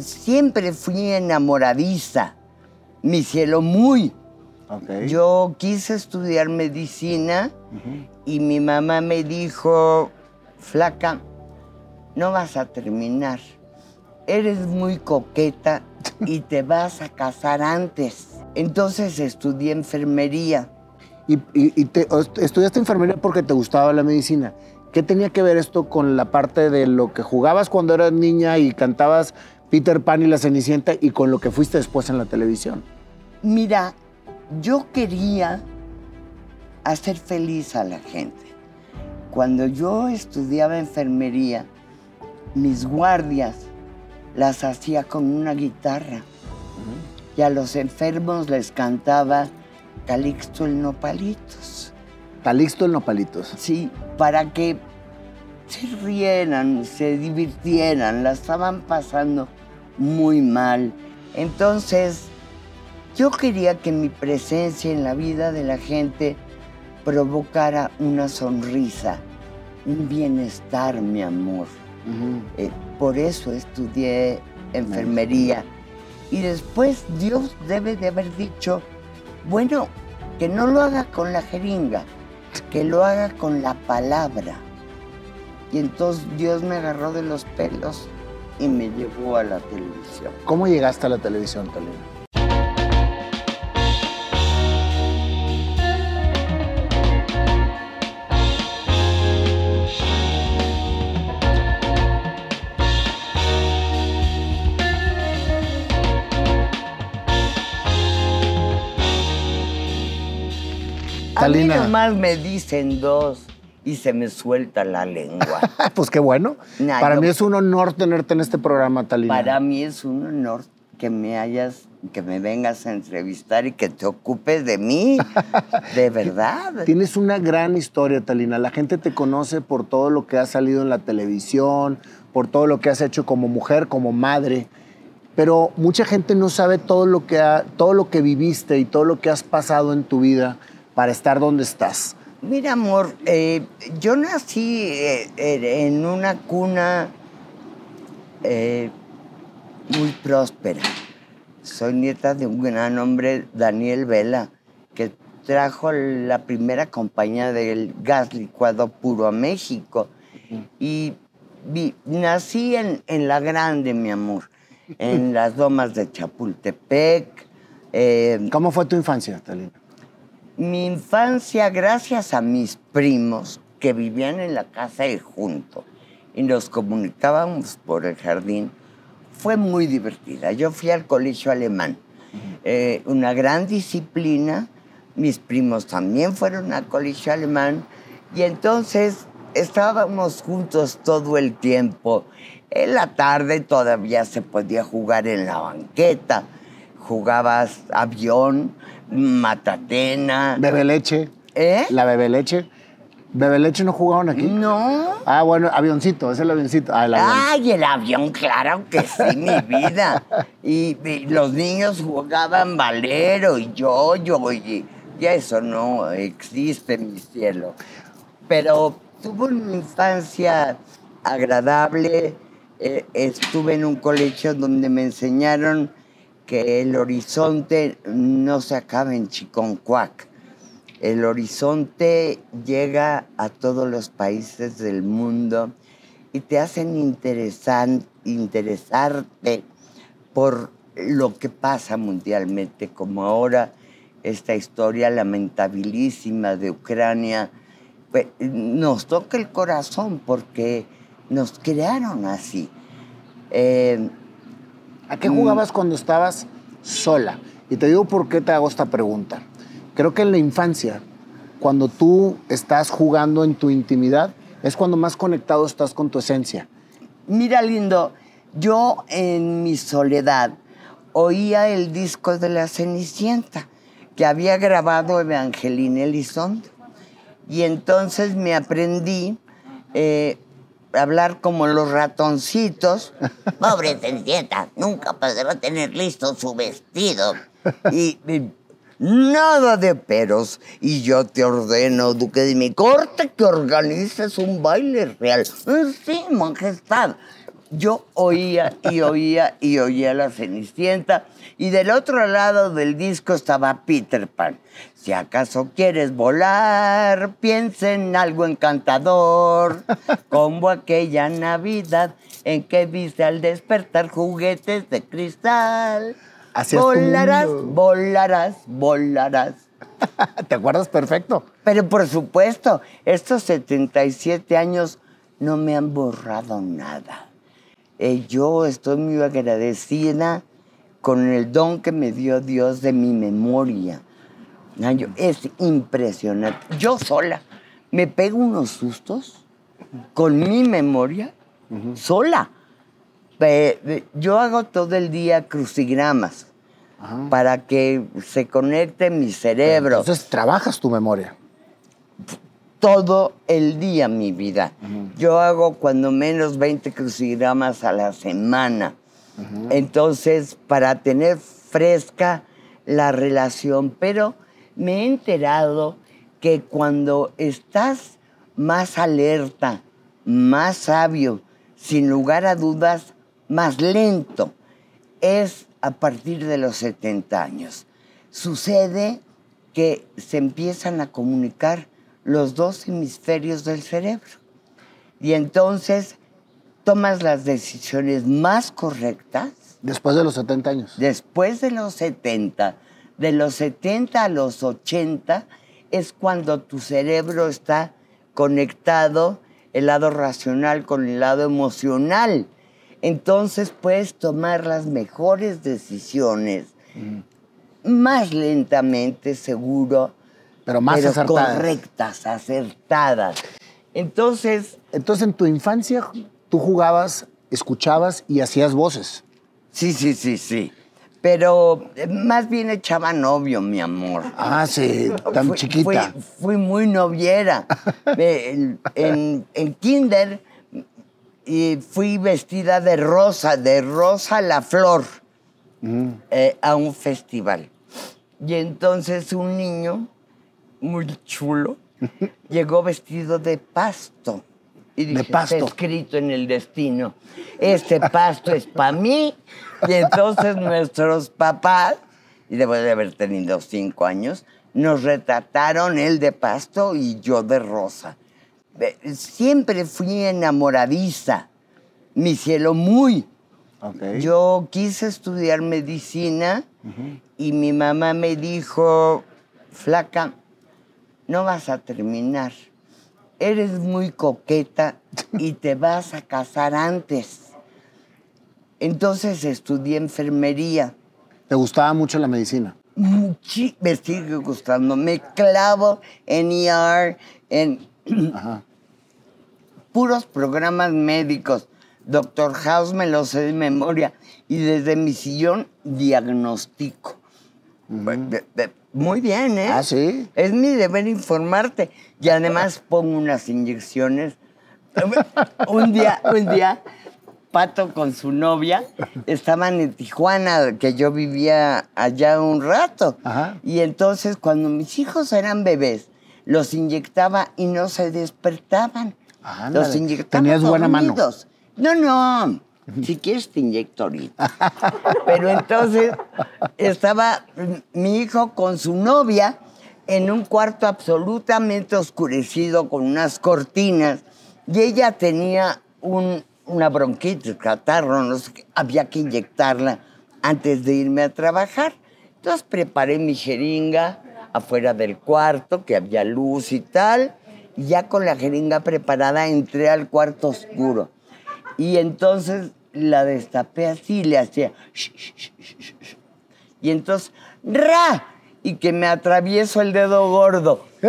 siempre fui enamoradiza, mi cielo muy. Yo quise estudiar medicina y mi mamá me dijo, flaca, no vas a terminar. Eres muy coqueta y te vas a casar antes. Entonces estudié enfermería. Y, y- y te- o- estudiaste enfermería porque te gustaba la medicina. ¿Qué tenía que ver esto con la parte de lo que jugabas cuando eras niña y cantabas Peter Pan y la Cenicienta y con lo que fuiste después en la televisión? Mira, yo quería hacer feliz a la gente. Cuando yo estudiaba enfermería, mis guardias las hacía con una guitarra y a los enfermos les cantaba Calixto el Nopalitos. Calixto el Nopalitos. Sí, para que se rieran, se divirtieran, la estaban pasando muy mal. Entonces, yo quería que mi presencia en la vida de la gente provocara una sonrisa, un bienestar, mi amor. Eh, por eso estudié enfermería. Y después Dios debe de haber dicho, bueno, que no lo haga con la jeringa, que lo haga con la palabra. Y entonces Dios me agarró de los pelos y me llevó a la televisión. ¿Cómo llegaste a la televisión, Talina? A mí nomás me dicen dos y se me suelta la lengua. Pues qué bueno. Nah, Para yo- mí es un honor tenerte en este programa, Talina. Para mí es un honor que me hayas, que me vengas a entrevistar y que te ocupes de mí, de verdad. Tienes una gran historia, Talina. La gente te conoce por todo lo que has salido en la televisión, por todo lo que has hecho como mujer, como madre. Pero mucha gente no sabe todo lo que, ha- todo lo que viviste y todo lo que has pasado en tu vida para estar donde estás. Mira, amor, eh, yo nací eh, eh, en una cuna eh, muy próspera. Soy nieta de un gran hombre, Daniel Vela, que trajo la primera compañía del gas licuado puro a México. Y vi- nací en, en La Grande, mi amor, en las lomas de Chapultepec. ¿Cómo fue tu infancia, Talina? Mi infancia, gracias a mis primos que vivían en la casa de junto y nos comunicábamos por el jardín, fue muy divertida. Yo fui al colegio alemán, eh, una gran disciplina. Mis primos también fueron al colegio alemán y entonces estábamos juntos todo el tiempo. En la tarde todavía se podía jugar en la banqueta. Jugabas avión, matatena. Bebe leche. ¿Eh? La bebe leche. ¿Bebe leche no jugaban aquí? No. Ah, bueno, avioncito, es el avioncito. Ah, el avión. Ay, el avión, claro que sí, mi vida. Y, y los niños jugaban valero y yo-yo y, y eso no existe, mi cielo. Pero tuve una infancia agradable. eh, estuve en un colegio donde me enseñaron que el horizonte no se acaba en Chiconcuac. El horizonte llega a todos los países del mundo y te hacen interesan- interesarte por lo que pasa mundialmente, como ahora esta historia lamentabilísima de Ucrania. Pues, nos toca el corazón porque nos crearon así. Eh, ¿A qué jugabas cuando estabas sola? Y te digo por qué te hago esta pregunta. Creo que en la infancia, cuando tú estás jugando en tu intimidad, es cuando más conectado estás con tu esencia. Mira, lindo, yo en mi soledad oía el disco de la Cenicienta que había grabado Evangelina Elizondo. Y entonces me aprendí eh, hablar como los ratoncitos. Pobre Cenicienta, nunca podrá tener listo su vestido. Y, y nada de peros. Y yo te ordeno, duque de mi corte, que organices un baile real. "Eh, Sí, majestad. yo oía y oía y oía la Cenicienta y del otro lado del disco estaba Peter Pan. Si acaso quieres volar, piensa en algo encantador, como aquella Navidad en que viste al despertar juguetes de cristal. Volarás, volarás, volarás. ¿Te acuerdas perfecto? Pero por supuesto, estos 77 años no me han borrado nada. Eh, yo estoy muy agradecida con el don que me dio Dios de mi memoria. Es impresionante. Yo sola me pego unos sustos con mi memoria, sola. Yo hago todo el día crucigramas Ajá. para que se conecte mi cerebro Entonces trabajas tu memoria. todo el día mi vida. Yo hago cuando menos 20 crucigramas a la semana. Entonces, para tener fresca la relación, pero me he enterado que cuando estás más alerta, más sabio, sin lugar a dudas, más lento, es a partir de los 70 años. Sucede que se empiezan a comunicar los dos hemisferios del cerebro. Y entonces tomas las decisiones más correctas Después de los 70 años. después de los 70. De los 70 a los 80 es cuando tu cerebro está conectado, el lado racional con el lado emocional. Entonces puedes tomar las mejores decisiones más lentamente, seguro, Pero más pero acertadas. correctas, acertadas. Entonces, Entonces, en tu infancia, tú jugabas, escuchabas y hacías voces. sí, sí, sí, sí. Pero eh, más bien echaba novio, mi amor. Ah, sí, tan Fui- chiquita. Fui, fui muy noviera. En, en- en kinder y fui vestida de rosa, de rosa la flor, Mm. eh, a un festival. Y entonces un niño muy chulo llegó vestido de pasto. Y De pasto. Está escrito en el destino. Este pasto es para mí. Y entonces nuestros papás, y debo de haber tenido cinco años, nos retrataron él de pasto y yo de rosa. Siempre fui enamoradiza. Mi cielo muy. Yo quise estudiar medicina y mi mamá me dijo, flaca, no vas a terminar. Eres muy coqueta y te vas a casar antes. Entonces estudié enfermería. ¿Te gustaba mucho la medicina? Muchi- me sigue gustando. Me clavo en ER, en Ajá. puros programas médicos. Doctor House me lo sé de memoria y desde mi sillón diagnostico. Muy bien, ¿eh? Ah, ¿sí? Es mi deber informarte. Y además pongo unas inyecciones. un día, un día, Pato con su novia estaban en Tijuana, que yo vivía allá un rato. Ajá. Y entonces cuando mis hijos eran bebés, los inyectaba y no se despertaban. Ándale. Los inyectaba Tenías buena mano. No, no. Si quieres te inyecto ahorita. Pero entonces estaba mi hijo con su novia en un cuarto absolutamente oscurecido con unas cortinas y ella tenía un- una bronquitis, catarro, no sé. Había que inyectarla antes de irme a trabajar. Entonces preparé mi jeringa afuera del cuarto, que había luz y tal. Y ya con la jeringa preparada entré al cuarto oscuro. Y entonces la destapé así y le hacía... Y entonces, ¡ra! Y que me atravieso el dedo gordo.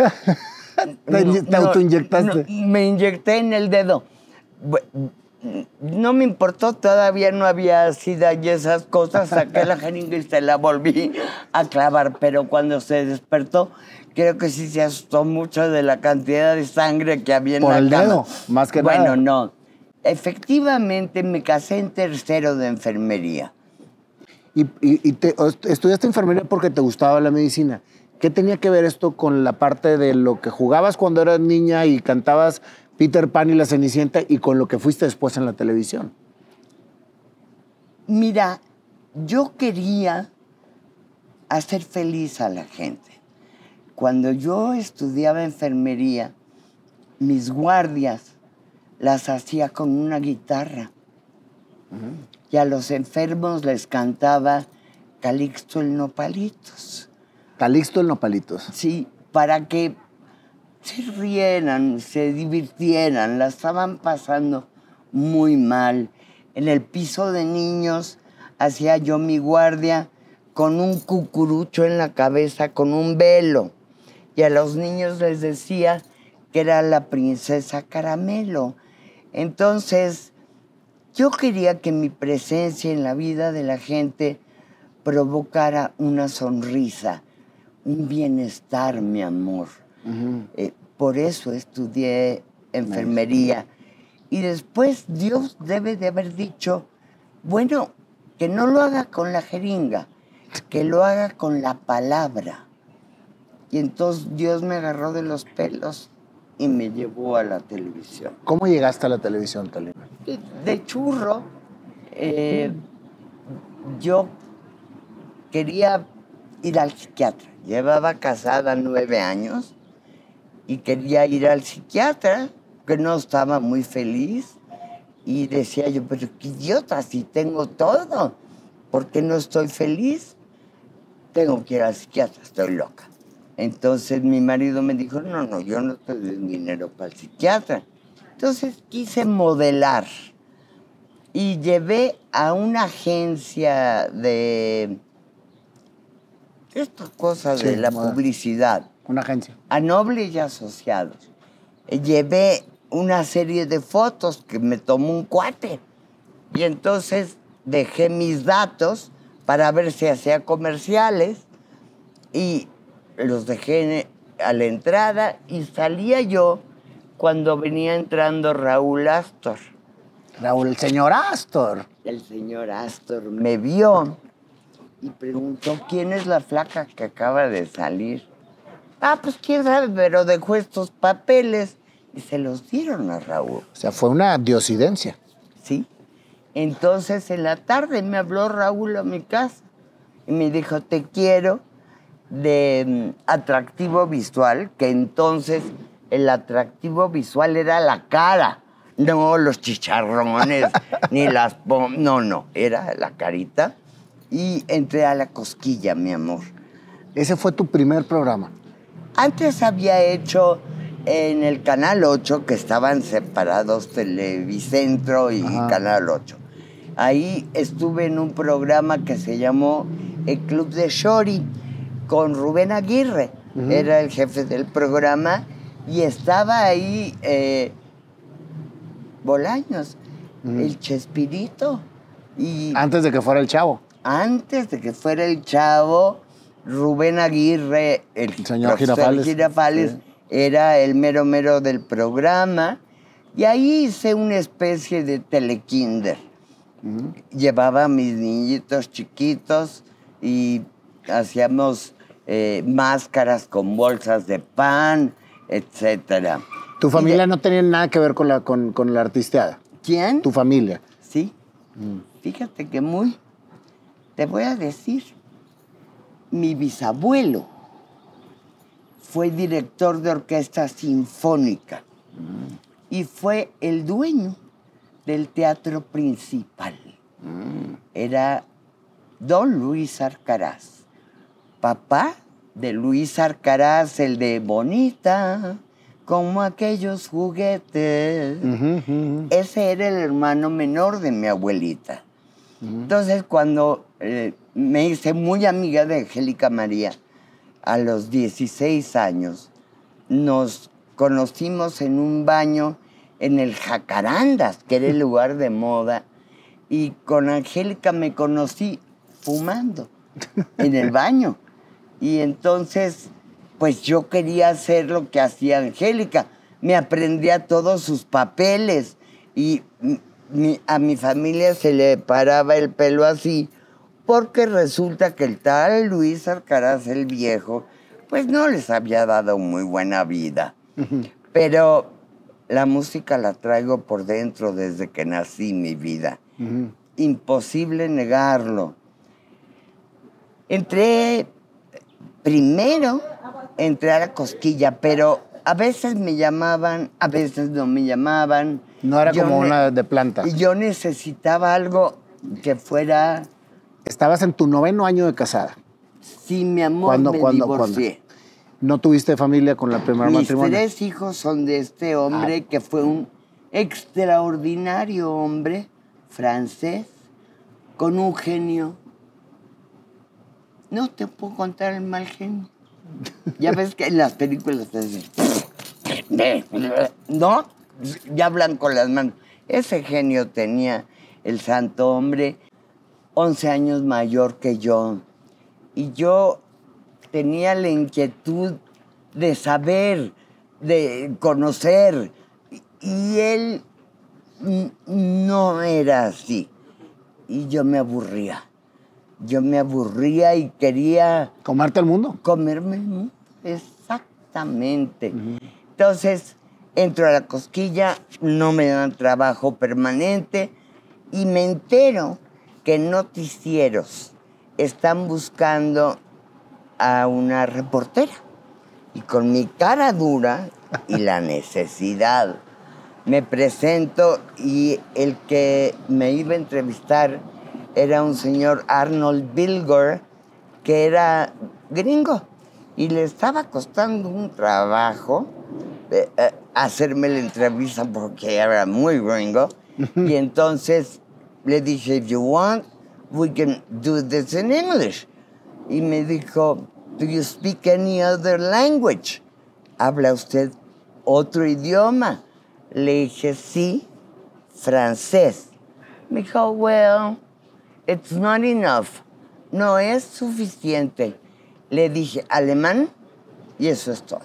Te, No, te no, autoinyectaste. no, me inyecté en el dedo. No me importó, todavía no había sida y esas cosas. Saqué la jeringa y se la volví a clavar. Pero cuando se despertó, creo que sí se asustó mucho de la cantidad de sangre que había en Por la el cama. dedo, más que bueno, nada. no. Efectivamente, me casé en tercero de enfermería. Y, y- y te- estudiaste enfermería porque te gustaba la medicina. ¿Qué tenía que ver esto con la parte de lo que jugabas cuando eras niña y cantabas Peter Pan y la Cenicienta y con lo que fuiste después en la televisión? Mira, yo quería hacer feliz a la gente. Cuando yo estudiaba enfermería, mis guardias las hacía con una guitarra. Y a los enfermos les cantaba Calixto el Nopalitos. Calixto el Nopalitos. Sí, para que se rieran, se divirtieran, la estaban pasando muy mal. En el piso de niños hacía yo mi guardia con un cucurucho en la cabeza, con un velo. Y a los niños les decía que era la princesa Caramelo. Entonces, yo quería que mi presencia en la vida de la gente provocara una sonrisa, un bienestar, mi amor. Eh, por eso estudié enfermería. Y después Dios debe de haber dicho, bueno, que no lo haga con la jeringa, que lo haga con la palabra. Y entonces Dios me agarró de los pelos y me llevó a la televisión. ¿Cómo llegaste a la televisión, Talina? De churro, eh, yo quería ir al psiquiatra. Llevaba casada nueve años y quería ir al psiquiatra, que no estaba muy feliz. Y decía yo, pero qué idiota, si tengo todo, ¿por qué no estoy feliz? Tengo que ir al psiquiatra, estoy loca. Entonces mi marido me dijo, no, no, yo no te doy dinero para el psiquiatra. Entonces quise modelar y llevé a una agencia de estas cosas de Sí, la moda. publicidad Una agencia. a Noble y Asociados. Eh, Llevé una serie de fotos que me tomó un cuate. Y entonces dejé mis datos para ver si hacía comerciales y los dejé a la entrada y salía yo cuando venía entrando Raúl Astor. Raúl, el señor Astor. El señor Astor me vio y preguntó, ¿quién es la flaca que acaba de salir? Ah, pues quién sabe, pero dejó estos papeles y se los dieron a Raúl, O sea, fue una diosidencia. ¿sí? Entonces en la tarde me habló Raúl a mi casa y me dijo, te quiero de mm, atractivo visual, que entonces el atractivo visual era la cara, no los chicharrones, ni las no, no, era la carita. Y entré a la cosquilla, mi amor. Ese fue tu primer programa. Antes había hecho en el Canal 8, que estaban separados Televicentro y Ajá. Canal 8. Ahí estuve en un programa que se llamó El Club de Shori con Rubén Aguirre. Era el jefe del programa y estaba ahí eh, Bolaños, el Chespirito. Y Antes de que fuera el chavo. antes de que fuera el chavo, Rubén Aguirre, el El señor Girafales. Girafales, Sí. era el mero mero del programa. Y ahí hice una especie de telekinder. Llevaba a mis niñitos chiquitos y hacíamos eh, máscaras con bolsas de pan, etcétera. Tu familia de- no tenía nada que ver con la, con, con la artisteada. ¿Quién? Tu familia. Sí. Fíjate que muy. Te voy a decir. Mi bisabuelo fue director de orquesta sinfónica y fue el dueño del teatro principal. Era don Luis Arcaraz, papá de Luis Arcaraz, el de Bonita, como aquellos juguetes. Ese era el hermano menor de mi abuelita. Entonces, cuando eh, me hice muy amiga de Angélica María, a los 16 años, nos conocimos en un baño en el Jacarandas, que era el lugar de moda, y con Angélica me conocí fumando en el baño. Y entonces, pues yo quería hacer lo que hacía Angélica. Me aprendía todos sus papeles y mi- a mi familia se le paraba el pelo así porque resulta que el tal Luis Arcaraz el viejo, pues no les había dado muy buena vida. Pero la música la traigo por dentro desde que nací mi vida. Imposible negarlo. Entré primero, entré a la cosquilla, pero a veces me llamaban, a veces no me llamaban. No era Yo como una de planta. Y yo necesitaba algo que fuera, Estabas en tu noveno año de casada. sí, mi amor, ¿Cuándo, me cuándo, divorcié. No tuviste familia con la primera Mis matrimonio. tres hijos son de este hombre que fue un extraordinario hombre francés con un genio. No te puedo contar el mal genio. Ya ves que en las películas te dicen, ¿no? Ya hablan con las manos. Ese genio tenía el santo hombre 11 años mayor que yo. Y yo tenía la inquietud de saber, de conocer. Y él no era así. Y yo me aburría. Yo me aburría y quería ¿Comarte al mundo? comerme el mundo. Exactamente. Entonces, entro a la cosquilla, no me dan trabajo permanente y me entero que noticieros están buscando a una reportera. Y con mi cara dura y la necesidad, me presento y el que me iba a entrevistar era un señor Arnold Bilger, que era gringo. Y le estaba costando un trabajo eh, eh, hacerme la entrevista porque era muy gringo. y entonces le dije, if you want, we can do this in English. Y me dijo, do you speak any other language? ¿Habla usted otro idioma? Le dije, sí, francés. Me dijo, well, it's not enough. No es suficiente. Le dije, alemán, y eso es todo.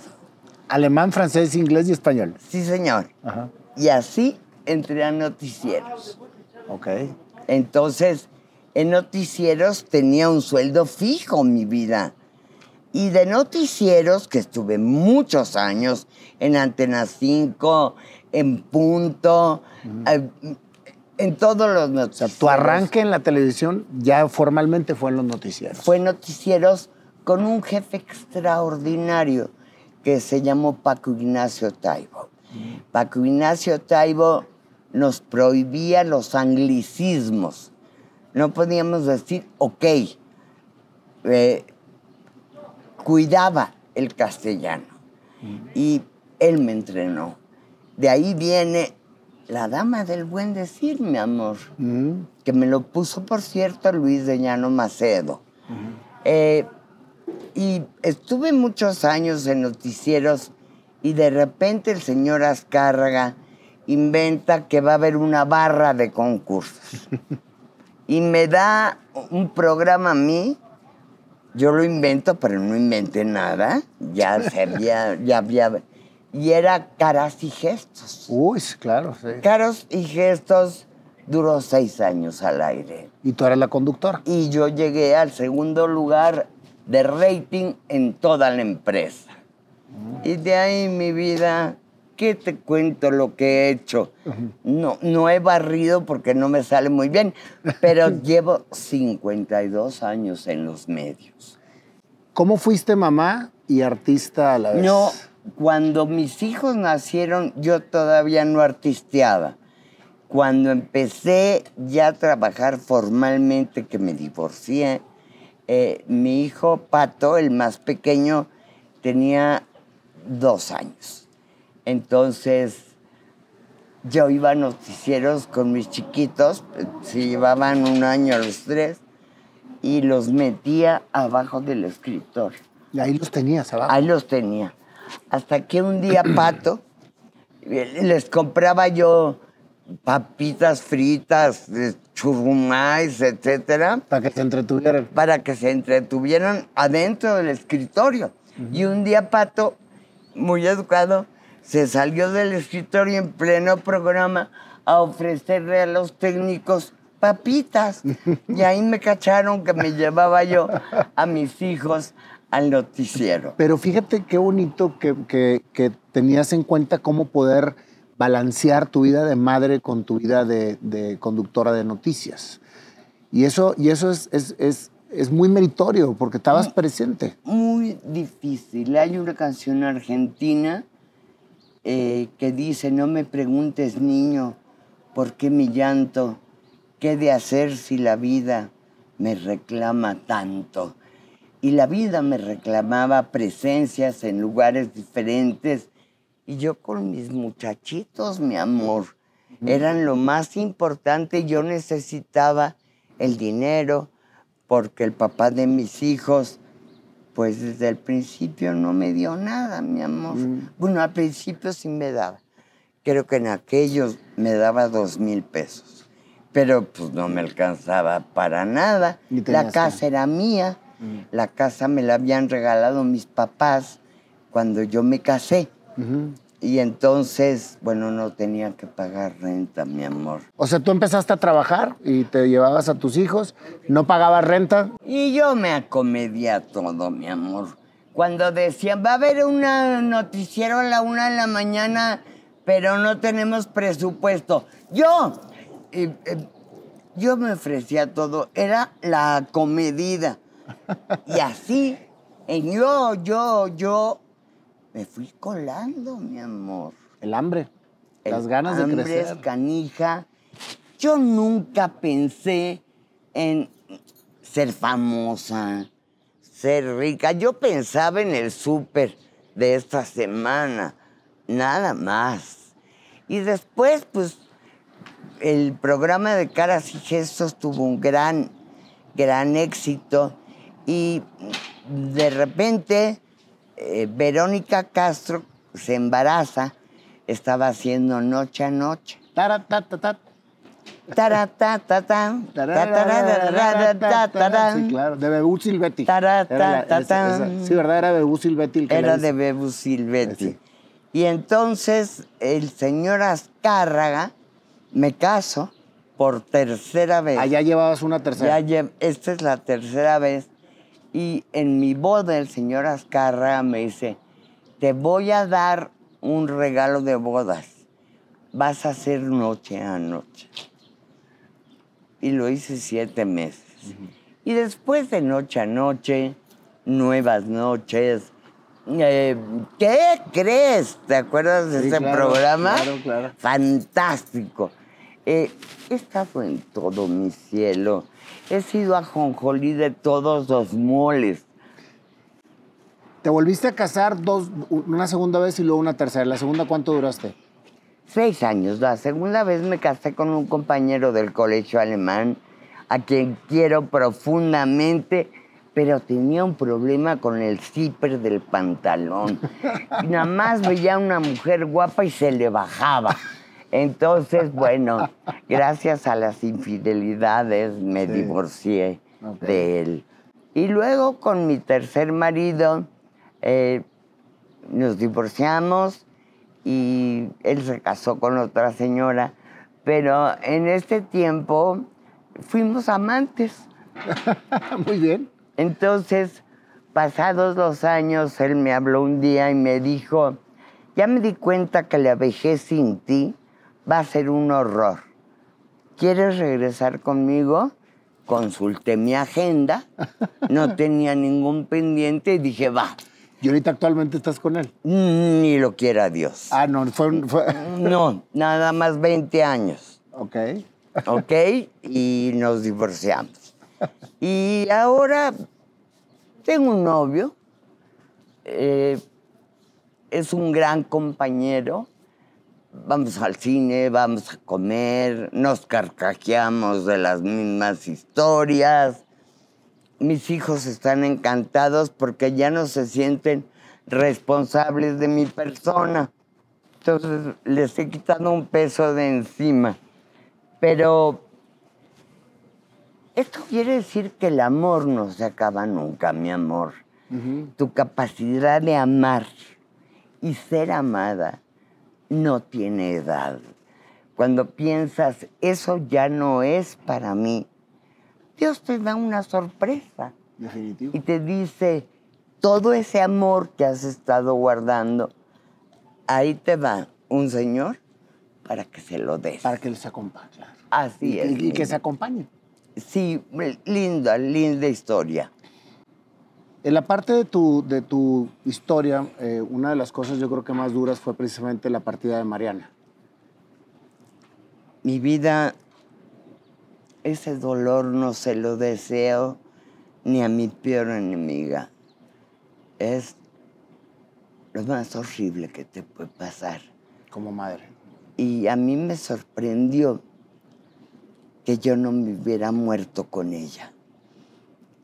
Alemán, francés, inglés y español. Sí, señor. Ajá. Y así entré a noticieros. Ok. Entonces, en noticieros tenía un sueldo fijo, mi vida. Y de noticieros, que estuve muchos años en Antena 5, en Punto, eh, en todos los O noticieros. sea, tu arranque en la televisión ya formalmente fue en los noticieros. Fue noticieros con un jefe extraordinario que se llamó Paco Ignacio Taibo. Paco Ignacio Taibo nos prohibía los anglicismos. No podíamos decir, ok, eh, cuidaba el castellano. Y él me entrenó. De ahí viene la dama del buen decir, mi amor Mm. que me lo puso, por cierto, Luis de Llano Macedo. Eh, y estuve muchos años en noticieros y de repente el señor Azcárraga inventa que va a haber una barra de concursos. y me da un programa a mí, yo lo invento, pero no inventé nada, ya se había, ya había, y era caras y gestos. Uy, claro, sí. Caros y gestos duró seis años al aire. Y tú eres la conductora. Y yo llegué al segundo lugar de rating en toda la empresa. Y de ahí mi vida, ¿qué te cuento lo que he hecho? No, no he barrido porque no me sale muy bien, pero llevo 52 años en los medios. ¿Cómo fuiste mamá y artista a la vez? No, cuando mis hijos nacieron, yo todavía no artisteaba. Cuando empecé ya a trabajar formalmente, que me divorcié, eh, mi hijo Pato, el más pequeño, tenía dos años. Entonces, yo iba a noticieros con mis chiquitos, se llevaban un año los tres, y los metía abajo del escritorio. Y ahí los tenías abajo. Ahí los tenía. Hasta que un día Pato les compraba yo papitas fritas, churrumais, etcétera, Para que se entretuvieran. para que se entretuvieran adentro del escritorio. Y un día Pato, muy educado, se salió del escritorio en pleno programa a ofrecerle a los técnicos papitas. Y ahí me cacharon que me llevaba yo a mis hijos al noticiero. Pero fíjate qué bonito que, que- que tenías en cuenta cómo poder balancear tu vida de madre con tu vida de, de conductora de noticias. Y eso, y eso es, es, es, es muy meritorio porque estabas presente. Muy difícil. Hay una canción argentina eh, que dice, no me preguntes niño, ¿por qué mi llanto? ¿Qué de hacer si la vida me reclama tanto? Y la vida me reclamaba presencias en lugares diferentes. Y yo con mis muchachitos, mi amor, eran lo más importante. Yo necesitaba el dinero porque el papá de mis hijos, pues desde el principio no me dio nada, mi amor. Bueno, al principio sí me daba. Creo que en aquellos me daba dos mil pesos. Pero pues no me alcanzaba para nada. La casa que- era mía. La casa me la habían regalado mis papás cuando yo me casé. Y entonces, bueno, no tenía que pagar renta, mi amor. O sea, tú empezaste a trabajar y te llevabas a tus hijos, no pagabas renta. Y yo me acomedía todo, mi amor. Cuando decían, va a haber un noticiero a la una de la mañana, pero no tenemos presupuesto. Yo, eh, eh, yo me ofrecía todo. Era la acomedida. Y así, en yo, yo, yo, me fui colando, mi amor. El hambre, El las ganas de crecer. es canija. Yo nunca pensé en ser famosa, ser rica. Yo pensaba en el súper de esta semana, nada más. Y después, pues, el programa de Caras y Gestos tuvo un gran, gran éxito. Y de repente, eh, Verónica Castro se embaraza, estaba haciendo noche a noche. Sí, claro, de Bebú Silvetti. Sí, ¿verdad? Era Bebú Silvetti el que Era de. Bebu Silvetti. Y entonces el señor Azcárraga me caso por tercera vez. Allá llevabas una Ya tercera. lle- esta es la tercera vez. Y en mi boda el señor Azcárraga me dice, te voy a dar un regalo de bodas. Vas a hacer noche a noche. Y lo hice siete meses. Y después de noche a noche, nuevas noches. eh, ¿Qué crees? ¿Te acuerdas de Sí, ese claro, programa? claro, claro. Fantástico. Eh, he estado en todo mi cielo. He sido ajonjolí de todos los moles. Te volviste a casar dos, una segunda vez y luego una tercera. ¿La segunda cuánto duraste? Seis años. La segunda vez me casé con un compañero del colegio alemán, a quien quiero profundamente, pero tenía un problema con el zipper del pantalón. Y nada más veía a una mujer guapa y se le bajaba. Entonces, bueno, gracias a las infidelidades me Sí. divorcié de él. Y luego con mi tercer marido eh, nos divorciamos y él se casó con otra señora, pero en este tiempo fuimos amantes. Muy bien. Entonces, pasados los años, él me habló un día y me dijo, ya me di cuenta que la vejez sin ti va a ser un horror. ¿Quieres regresar conmigo? Consulté mi agenda, no tenía ningún pendiente y dije, va, Y ahorita actualmente estás con él. ni lo quiera Dios. Ah, no, fue... fue- No, nada más 20 años. ok. ¿ok? Y nos divorciamos. Y ahora tengo un novio, eh, es un gran compañero, vamos al cine, vamos a comer, nos carcajeamos de las mismas historias. Mis hijos están encantados porque ya no se sienten responsables de mi persona. Entonces les he quitado un peso de encima. Pero esto quiere decir que el amor no se acaba nunca, mi amor. Tu capacidad de amar y ser amada no tiene edad. Cuando piensas, eso ya no es para mí, Dios te da una sorpresa Definitivo. y te dice, todo ese amor que has estado guardando, ahí te va un Señor para que se lo des. Para que les acompañe. Así y, es. y- y que se acompañen. sí, linda, linda historia. En la parte de tu, de tu historia, eh, una de las cosas yo creo que más duras fue precisamente la partida de Mariana. Mi vida, ese dolor no se lo deseo ni a mi peor enemiga. Es lo más horrible que te puede pasar. Como madre. Y a mí me sorprendió que yo no me hubiera muerto con ella.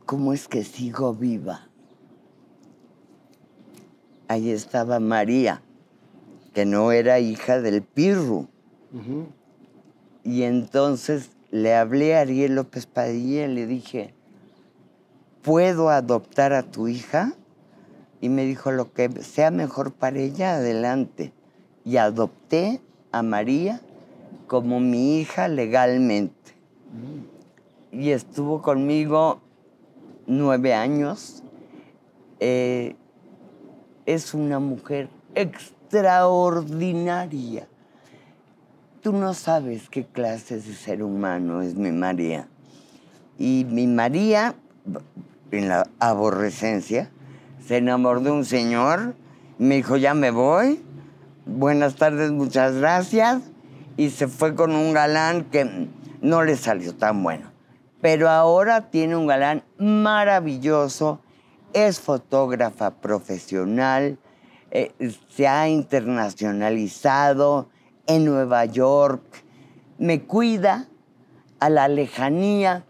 ¿Cómo es que sigo viva? Ahí estaba María, que no era hija del Pirru. Y entonces le hablé a Ariel López Padilla y le dije, ¿puedo adoptar a tu hija? Y me dijo, lo que sea mejor para ella, adelante. Y adopté a María como mi hija legalmente. Y estuvo conmigo nueve años. Eh, es una mujer extraordinaria. Tú no sabes qué clase de ser humano es mi María. Y mi María, en la aborrecencia, se enamoró de un señor, me dijo, ya me voy, buenas tardes, muchas gracias, y se fue con un galán que no le salió tan bueno. Pero ahora tiene un galán maravilloso, es fotógrafa profesional, eh, se ha internacionalizado en Nueva York, me cuida a la lejanía.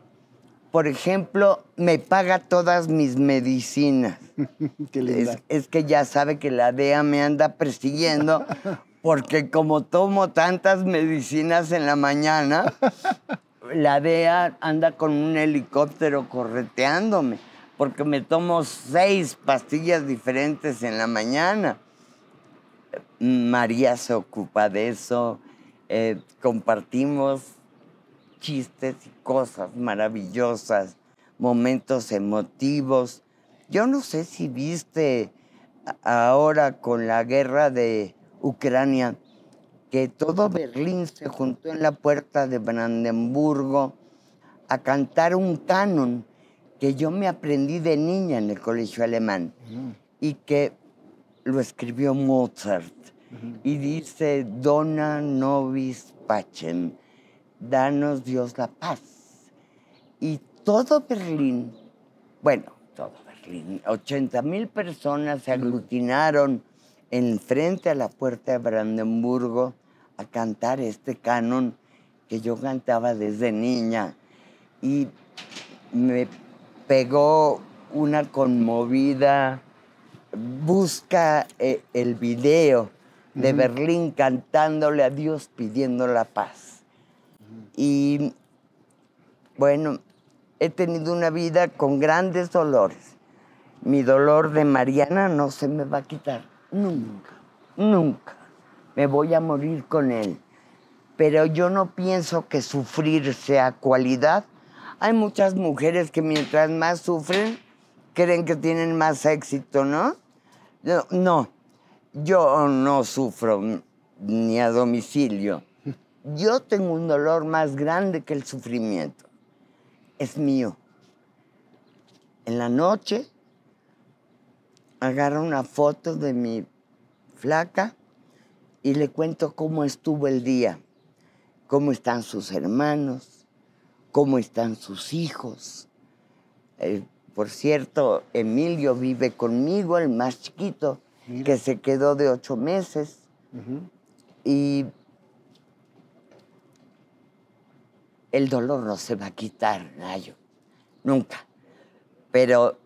Por ejemplo, me paga todas mis medicinas. es, es, que ya sabe que la DEA me anda persiguiendo porque como tomo tantas medicinas en la mañana, la DEA anda con un helicóptero correteándome porque me tomo seis pastillas diferentes en la mañana. María se ocupa de eso, eh, compartimos chistes y cosas maravillosas, momentos emotivos. Yo no sé si viste ahora con la guerra de Ucrania que todo Berlín se juntó en la puerta de Brandenburgo a cantar un canon que yo me aprendí de niña en el colegio alemán y que lo escribió Mozart. Y dice, Dona nobis pacem, danos Dios la paz. Y todo Berlín, bueno, todo Berlín, 80 mil personas se aglutinaron en frente a la puerta de Brandenburgo a cantar este canon que yo cantaba desde niña. Y me pegó una conmovida, busca eh, el video de Berlín cantándole a Dios pidiendo la paz. Y bueno, he tenido una vida con grandes dolores. Mi dolor de Mariana no se me va a quitar, nunca, nunca. Me voy a morir con él. Pero yo no pienso que sufrir sea cualidad hay muchas mujeres que mientras más sufren, creen que tienen más éxito, ¿no? No, yo no sufro ni a domicilio. Yo tengo un dolor más grande que el sufrimiento. Es mío. En la noche agarro una foto de mi flaca y le cuento cómo estuvo el día, cómo están sus hermanos, cómo están sus hijos. Eh, por cierto, Emilio vive conmigo, el más chiquito, que se quedó de ocho meses. Y el dolor no se va a quitar, Nayo, nunca. Pero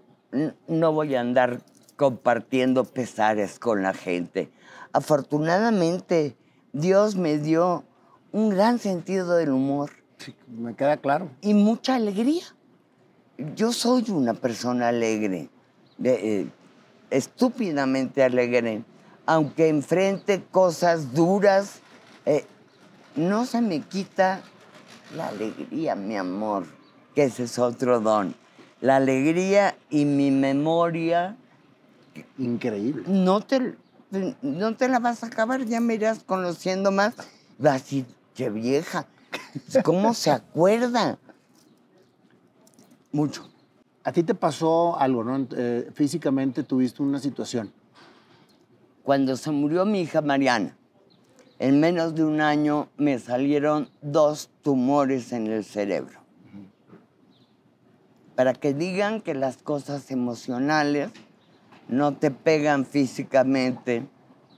no voy a andar compartiendo pesares con la gente. Afortunadamente, Dios me dio un gran sentido del humor me queda claro. Y mucha alegría. Yo soy una persona alegre, eh, estúpidamente alegre, aunque enfrente cosas duras, eh, no se me quita la alegría, mi amor, que ese es otro don. La alegría y mi memoria. Increíble. No te, no te la vas a acabar, ya me irás conociendo más. Vas a decir, qué vieja ¿Cómo se acuerda? mucho. A ti te pasó algo, ¿no? Eh, físicamente tuviste una situación. Cuando se murió mi hija Mariana, en menos de un año me salieron dos tumores en el cerebro. Para que digan que las cosas emocionales no te pegan físicamente,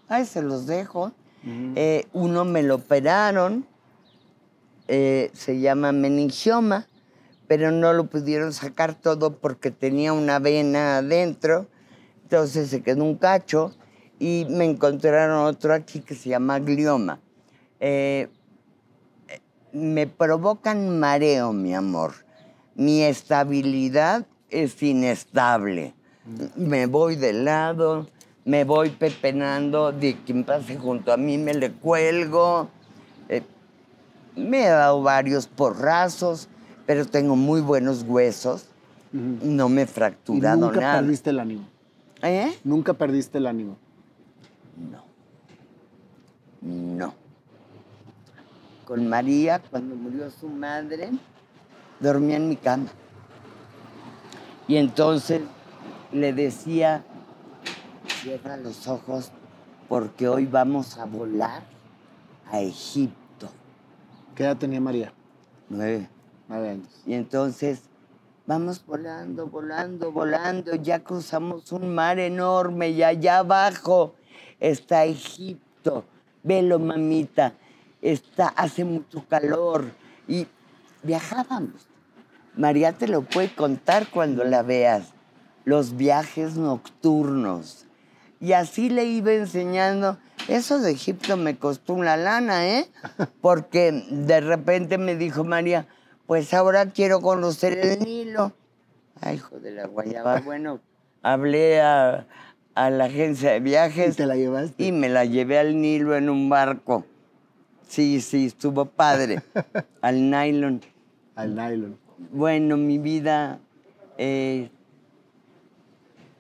ahí se los dejo. Eh, uno me lo operaron, eh, se llama meningioma, pero no lo pudieron sacar todo porque tenía una vena adentro, entonces se quedó un cacho y me encontraron otro aquí que se llama glioma. Eh, me provocan mareo, mi amor. Mi estabilidad es inestable. Me voy de lado, me voy pepenando, de quien pase junto a mí me le cuelgo. Me he dado varios porrazos, pero tengo muy buenos huesos. No me he fracturado nunca nada. perdiste el ánimo. ¿Eh? Nunca perdiste el ánimo. No. No. Con María, cuando murió su madre, dormía en mi cama. Y entonces le decía, cierra los ojos porque hoy vamos a volar a Egipto. ¿Qué edad tenía María? Nueve. Nueve años. Y entonces vamos volando, volando, volando. Ya cruzamos un mar enorme y allá abajo está Egipto. Velo, mamita. Está, hace mucho calor. Y viajábamos. María te lo puede contar cuando la veas. Los viajes nocturnos. Y así le iba enseñando. Eso de Egipto me costó una lana, ¿eh? Porque de repente me dijo María, pues ahora quiero conocer el Nilo. Ay, hijo de la guayaba. Bueno, hablé a, a la agencia de viajes. ¿Y te la llevaste? Y me la llevé al Nilo en un barco. Sí, sí, estuvo padre. al nylon. Al nylon. Bueno, mi vida, eh,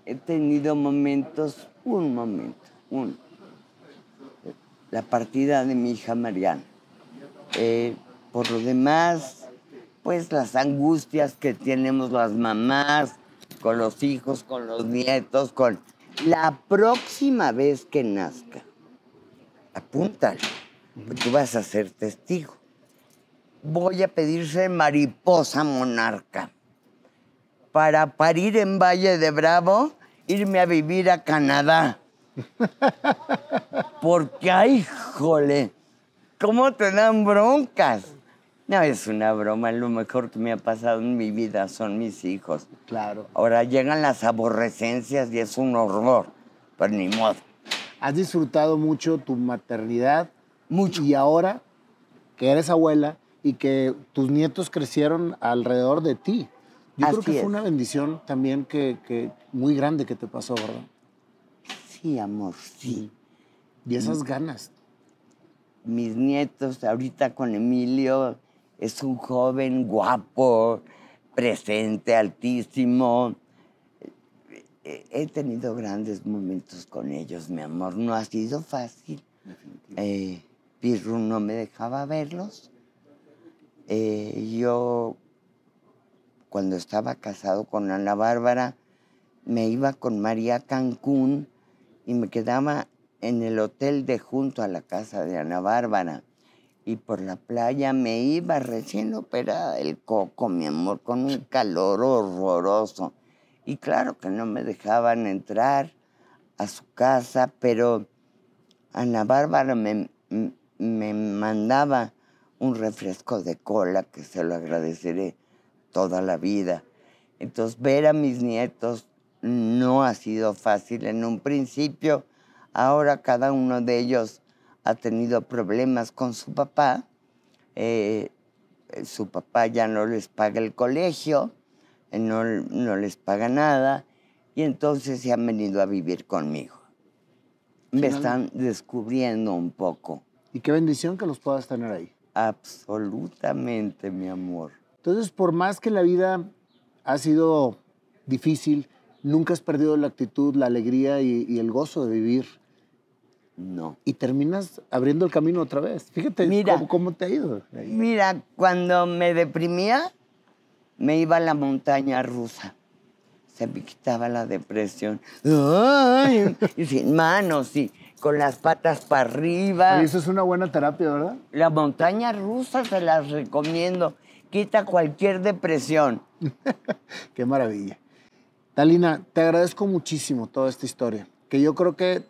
he tenido momentos, un momento, uno. La partida de mi hija Mariana. Eh, por lo demás, pues las angustias que tenemos las mamás con los hijos, con los nietos, con la próxima vez que nazca. Apúntalo, porque tú vas a ser testigo. Voy a pedirse mariposa monarca para parir en Valle de Bravo, irme a vivir a Canadá. Porque, ay, jole, ¿cómo te dan broncas? No, es una broma, lo mejor que me ha pasado en mi vida son mis hijos. Claro. Ahora llegan las aborrecencias y es un horror, pero ni modo. Has disfrutado mucho tu maternidad. Mucho. Y ahora que eres abuela y que tus nietos crecieron alrededor de ti. Yo creo que es. fue una bendición también que, que muy grande que te pasó, ¿verdad? Sí, amor, sí. Y esas ganas. mis nietos, ahorita con Emilio, es un joven guapo, presente, altísimo. He he tenido grandes momentos con ellos, mi amor. No ha sido fácil. Eh, Pirru no me dejaba verlos. Eh, yo, cuando estaba casado con Ana Bárbara, me iba con María Cancún y me quedaba en el hotel de junto a la casa de Ana Bárbara. Y por la playa me iba recién operada el coco, mi amor, con un calor horroroso. Y claro que no me dejaban entrar a su casa, pero Ana Bárbara me, me mandaba un refresco de cola que se lo agradeceré toda la vida. Entonces, ver a mis nietos no ha sido fácil en un principio. Ahora cada uno de ellos ha tenido problemas con su papá. Eh, su papá ya no les paga el colegio, eh, no, no les paga nada, y entonces se han venido a vivir conmigo. Me están descubriendo un poco. Y qué bendición que los puedas tener ahí. Absolutamente, mi amor. Entonces, por más que la vida ha sido difícil, nunca has perdido la actitud, la alegría y, y el gozo de vivir. No. Y terminas abriendo el camino otra vez. Fíjate Mira. cómo, cómo te ha ido. Mira, cuando me deprimía, me iba a la montaña rusa. Se me quitaba la depresión. ¡Ay! Y sin manos, y con las patas para arriba. Y eso es una buena terapia, ¿verdad? La montaña rusa se las recomiendo. Quita cualquier depresión. Qué maravilla. Talina, te agradezco muchísimo toda esta historia, que yo creo que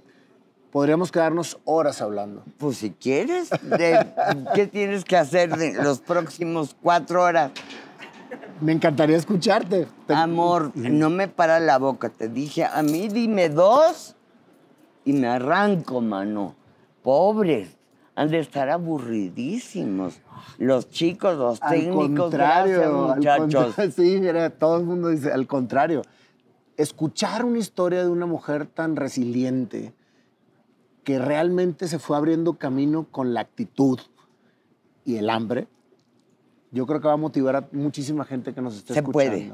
podríamos quedarnos horas hablando. Pues si quieres, de- ¿qué tienes que hacer de los próximos cuatro horas? Me encantaría escucharte. Te- Amor, no me para la boca. Te dije, a mí dime dos y me arranco, mano. Pobres, han de estar aburridísimos. Los chicos, los Al técnicos, contrario, gracias, al muchachos. contra- sí, mira, todo el mundo dice, al contrario. Escuchar una historia de una mujer tan resiliente que realmente se fue abriendo camino con la actitud y el hambre, yo creo que va a motivar a muchísima gente que nos esté Se escuchando. puede,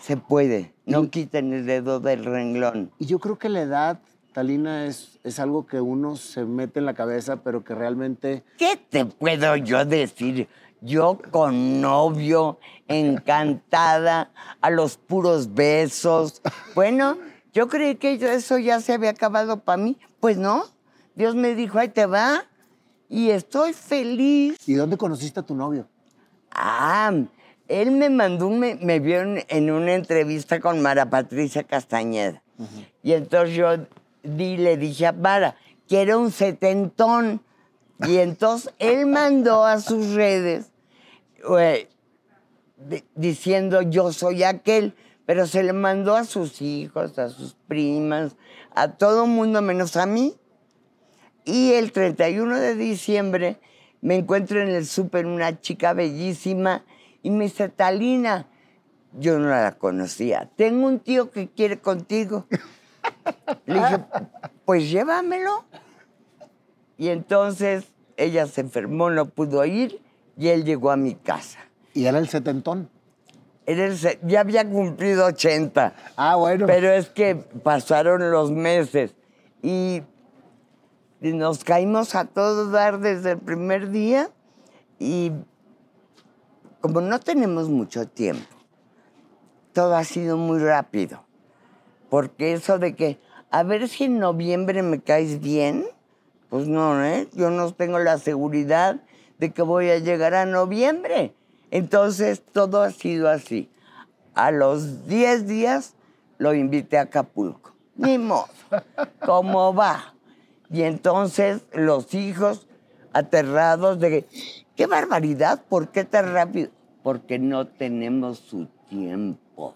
se puede. No Y- quiten el dedo del renglón. Y yo creo que la edad, Talina, es, es algo que uno se mete en la cabeza, pero que realmente ¿Qué te puedo yo decir? Yo con novio, encantada, a los puros besos. Bueno, yo creí que yo- eso ya se había acabado para mí. Pues no. Dios me dijo, ahí te va. Y estoy feliz. ¿Y dónde conociste a tu novio? Ah, él me mandó, me, me vio en, en una entrevista con Mara Patricia Castañeda. Y entonces yo di, le dije a Mara, quiero un setentón. Y entonces él mandó a sus redes eh, di- diciendo yo soy aquel, pero se le mandó a sus hijos, a sus primas, a todo mundo menos a mí. Y el 31 de diciembre me encuentro en el súper una chica bellísima y me dice, Talina, yo no la conocía, tengo un tío que quiere contigo. Le dije, pues llévamelo. Y entonces ella se enfermó, no pudo ir y él llegó a mi casa. Y era el setentón. Es- ya había cumplido 80. Ah, bueno. Pero es que pasaron los meses y y nos caímos a todo dar desde el primer día y como no tenemos mucho tiempo, todo ha sido muy rápido. Porque eso de que, a ver si en noviembre me caes bien, pues no, ¿eh? Yo no tengo la seguridad de que voy a llegar a noviembre. Entonces todo ha sido así. A los 10 días lo invité a Acapulco. Ni modo. ¿Cómo va? Y entonces los hijos aterrados de que, qué barbaridad, ¿por qué tan rápido? Porque no tenemos su tiempo.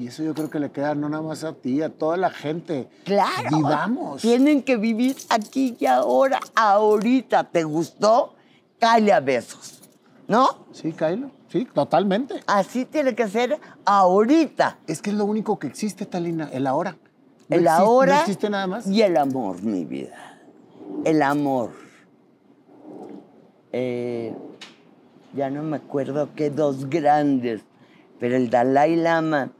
Y eso yo creo que le queda no nada más a ti, a toda la gente. Claro. Vivamos. Tienen que vivir aquí y ahora, ahorita. ¿Te gustó? Calla a besos. ¿No? Sí, Kylo. Sí, totalmente. Así tiene que ser ahorita. Es que es lo único que existe, Talina, el ahora. No el existe- ahora. No existe nada más. Y el amor, mi vida. El amor. Eh, ya no me acuerdo qué dos grandes, pero el Dalai Lama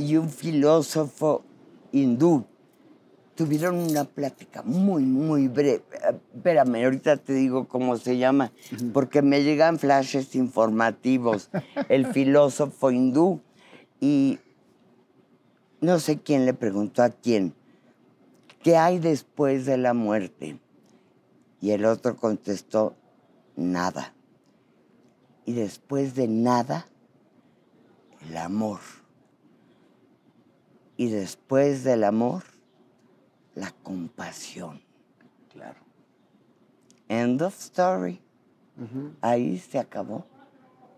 y un filósofo hindú tuvieron una plática muy, muy breve. Espérame, ahorita te digo cómo se llama, porque me llegan flashes informativos. El filósofo hindú y no sé quién le preguntó a quién, ¿qué hay después de la muerte? Y el otro contestó, nada. Y después de nada, el amor. Y después del amor, la compasión. Claro. End of story. Ahí se acabó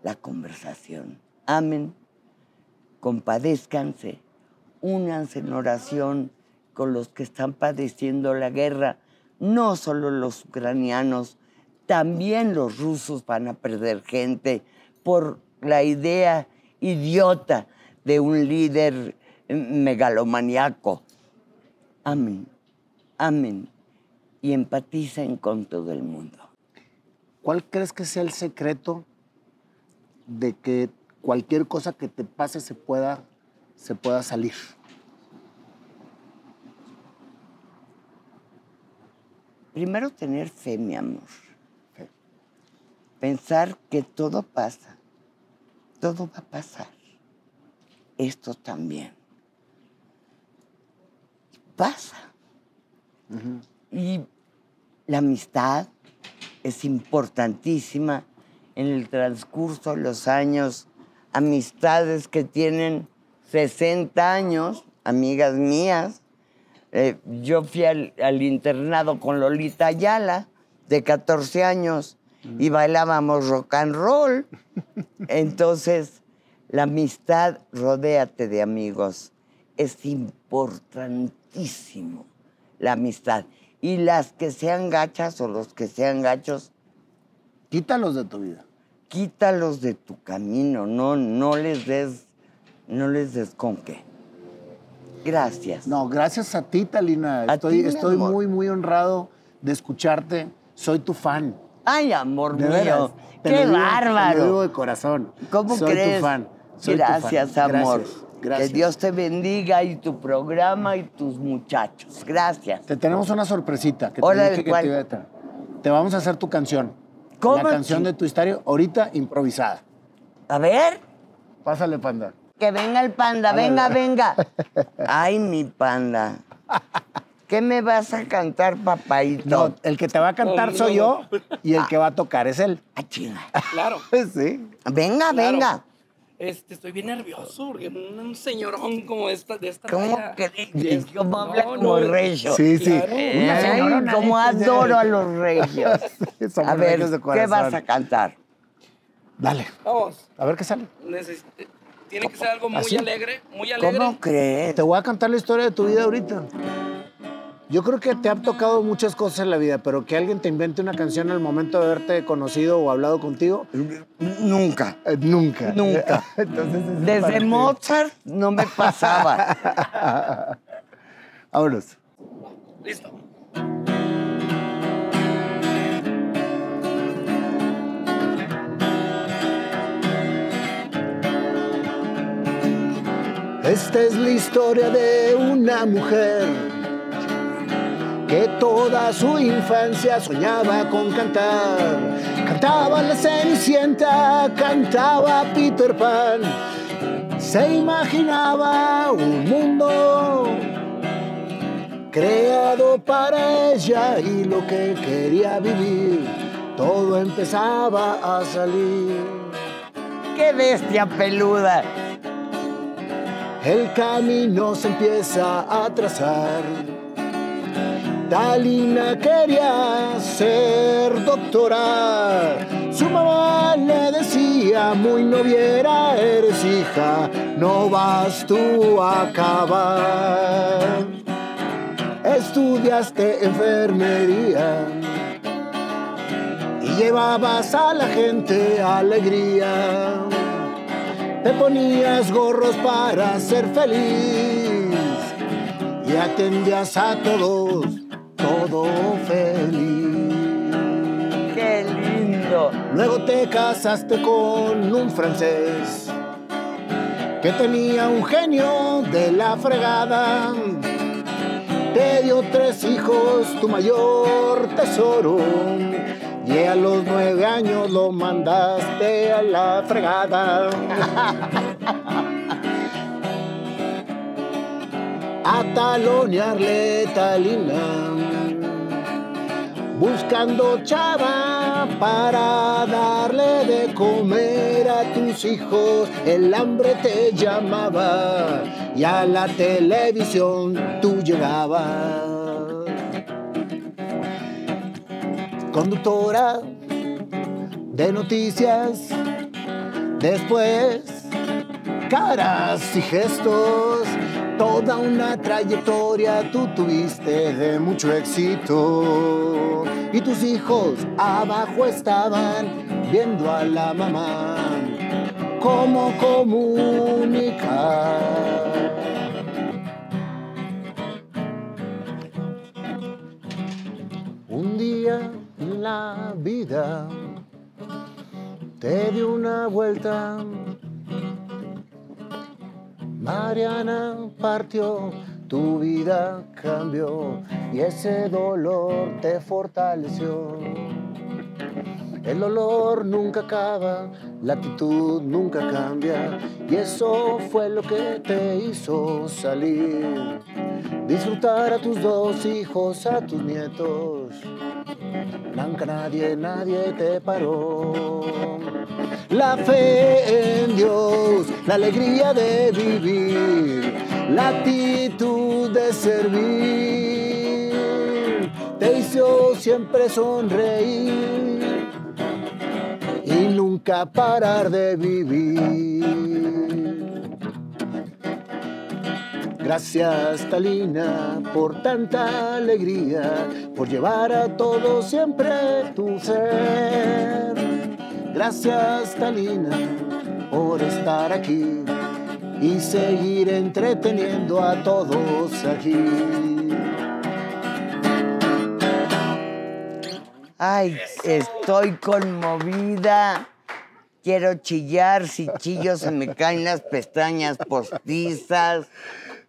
la conversación. Amen, compadézcanse, únanse en oración con los que están padeciendo la guerra. No solo los ucranianos, también los rusos van a perder gente por la idea idiota de un líder megalomaniaco. Amén, amén. Y empaticen con todo el mundo. ¿Cuál crees que sea el secreto de que cualquier cosa que te pase se pueda, se pueda salir? Primero tener fe, mi amor. Fe. Pensar que todo pasa todo va a pasar. Esto también. Pasa. Y la amistad es importantísima en el transcurso de los años. Amistades que tienen 60 años, amigas mías. Eh, yo fui al, al internado con Lolita Ayala, de 14 años, y bailábamos rock and roll. Entonces, la amistad, rodéate de amigos. Es importantísimo la amistad. Y las que sean gachas o los que sean gachos, Quítalos de tu vida. quítalos de tu camino. No, no les des, no les des con qué. Gracias. No, gracias a ti, Talina. A Estoy, ti, estoy muy, muy honrado de escucharte. Soy tu fan. Ay, amor De mío. veras. Qué digo- Te lo digo bárbaro. de corazón. ¿Cómo Soy crees? tu fan. Soy tu Gracias, fan. amor. Gracias. Gracias. Que Dios te bendiga y tu programa y tus muchachos. Gracias. Te tenemos una sorpresita que te te a vamos a hacer tu canción. ¿Cómo, La canción de tu historia, ahorita improvisada. A ver, Pásale, panda. que venga el panda. Venga, venga. Ay, mi panda. ¿Qué me vas a cantar, papaito? No, el que te va a cantar No, soy no, yo y el que va a tocar es él. Ah, chinga. Claro. Sí. Venga, Claro. venga. Este, estoy bien nervioso porque un, señorón como esta, de esta ¿Cómo talla, crees? es- ¿Cómo habla no, como no, regio? Sí, sí. Claro. Una Ay, señorona, cómo dice. adoro a los regios. Somos A ver, regios de ¿qué vas a cantar? Dale, Vamos, a ver qué sale. neces- tiene que ser algo muy ¿Así? alegre, muy alegre. ¿Cómo crees? Te voy a cantar la historia de tu vida ahorita. Yo creo que te han tocado muchas cosas en la vida, pero que alguien te invente una canción al momento de haberte conocido o hablado contigo, Nunca. eh, nunca. Nunca. Entonces, Desde. Mozart no me pasaba. Vámonos. Listo. Esta es la historia de una mujer que toda su infancia soñaba con cantar. Cantaba la Cenicienta, cantaba Peter Pan. Se imaginaba un mundo creado para ella y lo que quería vivir. Todo empezaba a salir. ¡Qué bestia peluda! El camino se empieza a trazar. Talina quería ser doctora. Su mamá le decía, muy noviera eres hija, no vas tú a acabar. Estudiaste enfermería y llevabas a la gente alegría. Te ponías gorros para ser feliz y atendías a todos, todo feliz. ¡Qué lindo! Luego te casaste con un francés que tenía un genio de la fregada. Te dio tres hijos, tu mayor tesoro. Y a los nueve años lo mandaste a la fregada. a talonearle talina buscando chava para darle de comer a tus hijos. El hambre te llamaba y a la televisión tú llegabas. Conductora de noticias, después caras y gestos. Toda una trayectoria tú tuviste de mucho éxito. Y tus hijos abajo estaban viendo a la mamá cómo comunicar. Un día la vida te di una vuelta Mariana partió, tu vida cambió y ese dolor te fortaleció. El dolor nunca acaba, la actitud nunca cambia. Y eso fue lo que te hizo salir. Disfrutar a tus dos hijos, a tus nietos. Nunca nadie, nadie te paró. La fe en Dios, la alegría de vivir, la actitud de servir, te hizo siempre sonreír nunca parar de vivir. Gracias Talina por tanta alegría, por llevar a todos siempre tu ser. Gracias Talina por estar aquí y seguir entreteniendo a todos aquí. Ay, estoy conmovida. Quiero chillar, si chillo se me caen las pestañas postizas.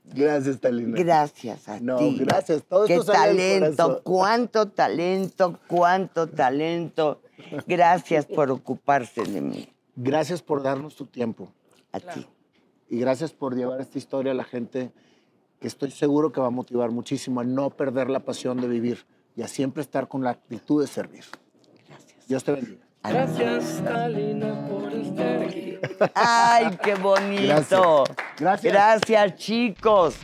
Gracias Talina. Gracias a No, ti. gracias. Todo Qué esto talento, cuánto talento, cuánto talento. Gracias por ocuparse de mí. Gracias por darnos tu tiempo A ti. y gracias por llevar esta historia a la gente que estoy seguro que va a motivar muchísimo a no perder la pasión de vivir y a siempre estar con la actitud de servir. Gracias. Dios te bendiga. Gracias, Talina, por estar aquí. Ay, qué bonito. Gracias. Gracias. Gracias, chicos.